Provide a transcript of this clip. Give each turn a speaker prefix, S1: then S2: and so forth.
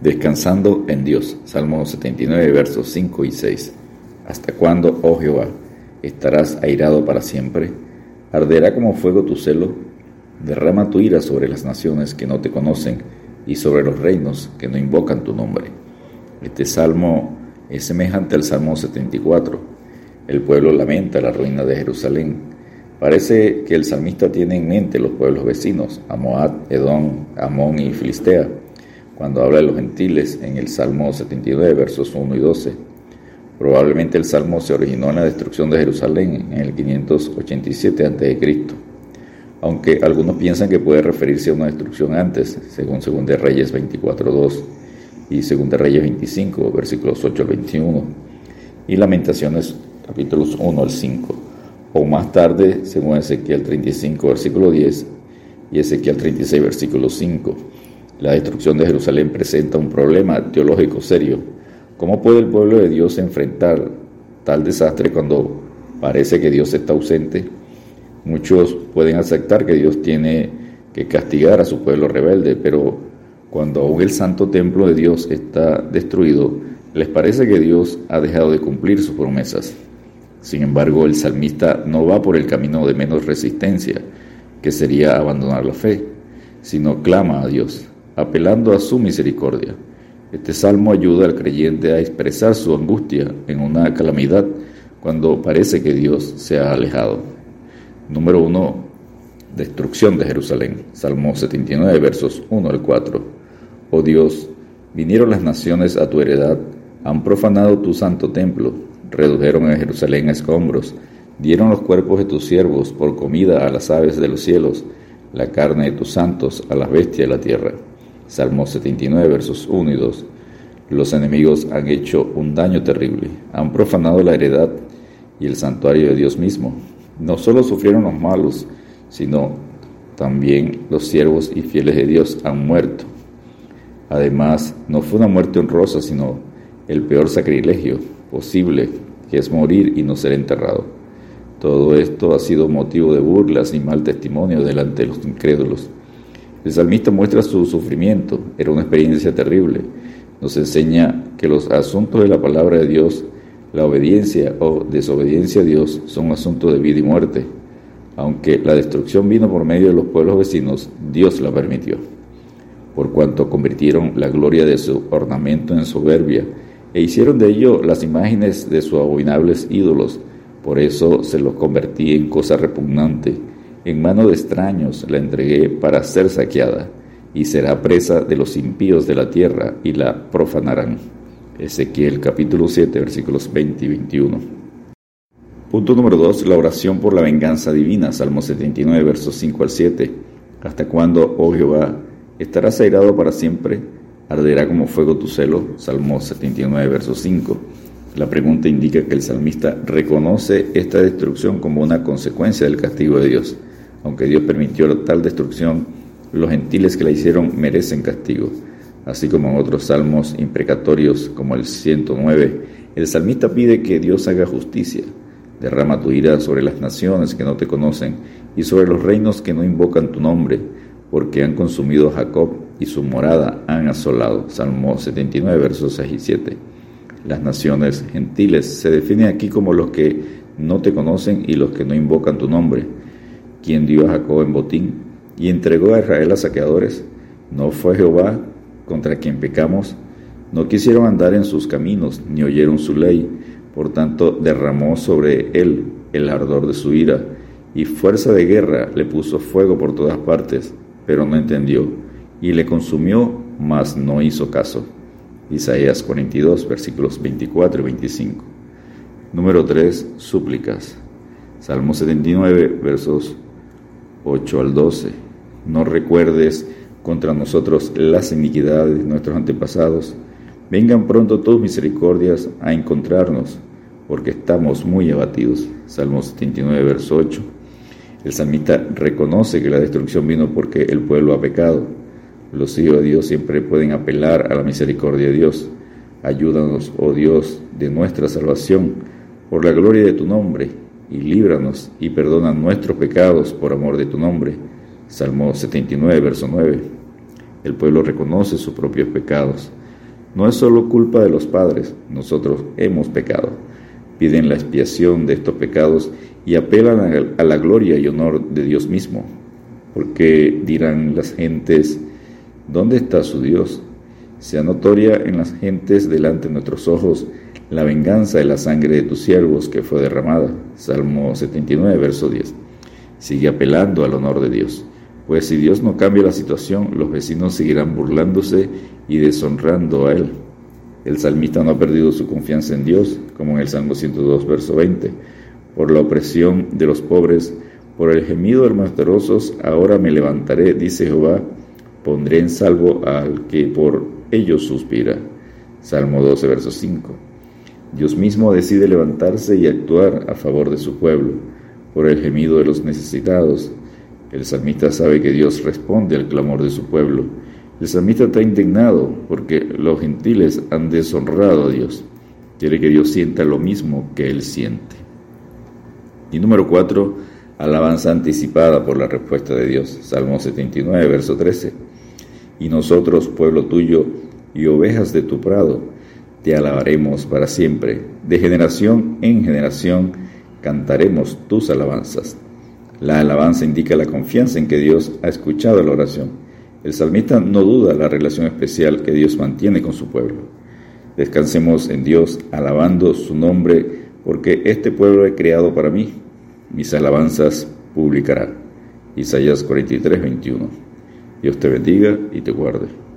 S1: Descansando en Dios. Salmo 79, versos 5 y 6. ¿Hasta cuándo, oh Jehová, estarás airado para siempre? ¿Arderá como fuego tu celo? Derrama tu ira sobre las naciones que no te conocen y sobre los reinos que no invocan tu nombre. Este salmo es semejante al Salmo 74. El pueblo lamenta la ruina de Jerusalén. Parece que el salmista tiene en mente los pueblos vecinos, Amoab, Edom, Amón y Filistea, cuando habla de los gentiles en el Salmo 79, versos 1 y 12. Probablemente el salmo se originó en la destrucción de Jerusalén en el 587 a.C., aunque algunos piensan que puede referirse a una destrucción antes, según 2 Reyes 24.2 y 2 Reyes 25, versículos 8 al 21, y Lamentaciones capítulos 1 al 5, o más tarde, según Ezequiel 35, versículo 10, y Ezequiel 36, versículo 5. La destrucción de Jerusalén presenta un problema teológico serio. ¿Cómo puede el pueblo de Dios enfrentar tal desastre cuando parece que Dios está ausente? Muchos pueden aceptar que Dios tiene que castigar a su pueblo rebelde, pero cuando aún el santo templo de Dios está destruido, les parece que Dios ha dejado de cumplir sus promesas. Sin embargo, el salmista no va por el camino de menos resistencia, que sería abandonar la fe, sino clama a Dios, apelando a su misericordia. Este salmo ayuda al creyente a expresar su angustia en una calamidad cuando parece que Dios se ha alejado. Número 1. Destrucción de Jerusalén. Salmo 79, versos 1 al 4. Oh Dios, vinieron las naciones a tu heredad, han profanado tu santo templo, redujeron a Jerusalén a escombros, dieron los cuerpos de tus siervos por comida a las aves de los cielos, la carne de tus santos a las bestias de la tierra. Salmo 79, versos 1 y 2. Los enemigos han hecho un daño terrible, han profanado la heredad y el santuario de Dios mismo. No solo sufrieron los malos, sino también los siervos y fieles de Dios han muerto. Además, no fue una muerte honrosa, sino el peor sacrilegio posible, que es morir y no ser enterrado. Todo esto ha sido motivo de burlas y mal testimonio delante de los incrédulos. El salmista muestra su sufrimiento, era una experiencia terrible. Nos enseña que los asuntos de la palabra de Dios, la obediencia o desobediencia a Dios, son asuntos de vida y muerte. Aunque la destrucción vino por medio de los pueblos vecinos, Dios la permitió. Por cuanto convirtieron la gloria de su ornamento en soberbia, e hicieron de ello las imágenes de sus abominables ídolos. Por eso se los convertí en cosa repugnante. En mano de extraños la entregué para ser saqueada, y será presa de los impíos de la tierra, y la profanarán. Ezequiel capítulo 7 versículos 20 y 21. Punto número 2. La oración por la venganza divina. Salmo 79 versos 5 al 7. ¿Hasta cuándo, oh Jehová, estarás airado para siempre? arderá como fuego tu celo, Salmo 79, verso 5. La pregunta indica que el salmista reconoce esta destrucción como una consecuencia del castigo de Dios. Aunque Dios permitió tal destrucción, los gentiles que la hicieron merecen castigo. Así como en otros salmos imprecatorios como el 109, el salmista pide que Dios haga justicia. Derrama tu ira sobre las naciones que no te conocen y sobre los reinos que no invocan tu nombre, porque han consumido Jacob y su morada han asolado. Salmo 79, versos 6 y 7. Las naciones gentiles se definen aquí como los que no te conocen y los que no invocan tu nombre. Quien dio a Jacob en botín y entregó a Israel a saqueadores, no fue Jehová contra quien pecamos. No quisieron andar en sus caminos, ni oyeron su ley. Por tanto, derramó sobre él el ardor de su ira, y fuerza de guerra le puso fuego por todas partes, pero no entendió y le consumió, mas no hizo caso. Isaías 42, versículos 24 y 25. Número 3. Súplicas. Salmo 79, versos 8 al 12. No recuerdes contra nosotros las iniquidades de nuestros antepasados. Vengan pronto tus misericordias a encontrarnos, porque estamos muy abatidos. Salmo 79, verso 8. El salmista reconoce que la destrucción vino porque el pueblo ha pecado los hijos de Dios siempre pueden apelar a la misericordia de Dios. Ayúdanos, oh Dios, de nuestra salvación, por la gloria de tu nombre, y líbranos y perdona nuestros pecados por amor de tu nombre. Salmo 79, verso 9. El pueblo reconoce sus propios pecados. No es solo culpa de los padres, nosotros hemos pecado. Piden la expiación de estos pecados y apelan a la gloria y honor de Dios mismo. Porque dirán las gentes, ¿dónde está su Dios? Sea notoria en las gentes delante de nuestros ojos la venganza de la sangre de tus siervos que fue derramada. Salmo 79, verso 10. Sigue apelando al honor de Dios. Pues si Dios no cambia la situación, los vecinos seguirán burlándose y deshonrando a Él. El salmista no ha perdido su confianza en Dios, como en el Salmo 102, verso 20. Por la opresión de los pobres, por el gemido de los ahora me levantaré, dice Jehová, pondré en salvo al que por ellos suspira. Salmo 12, verso 5. Dios mismo decide levantarse y actuar a favor de su pueblo, por el gemido de los necesitados. El salmista sabe que Dios responde al clamor de su pueblo. El salmista está indignado porque los gentiles han deshonrado a Dios. Quiere que Dios sienta lo mismo que él siente. Y número 4, alabanza anticipada por la respuesta de Dios. Salmo 79, verso 13. Y nosotros, pueblo tuyo y ovejas de tu prado, te alabaremos para siempre. De generación en generación cantaremos tus alabanzas. La alabanza indica la confianza en que Dios ha escuchado la oración. El salmista no duda la relación especial que Dios mantiene con su pueblo. Descansemos en Dios, alabando su nombre, porque este pueblo he creado para mí. Mis alabanzas publicará. Isaías 43, 21. Dios te bendiga y te guarde.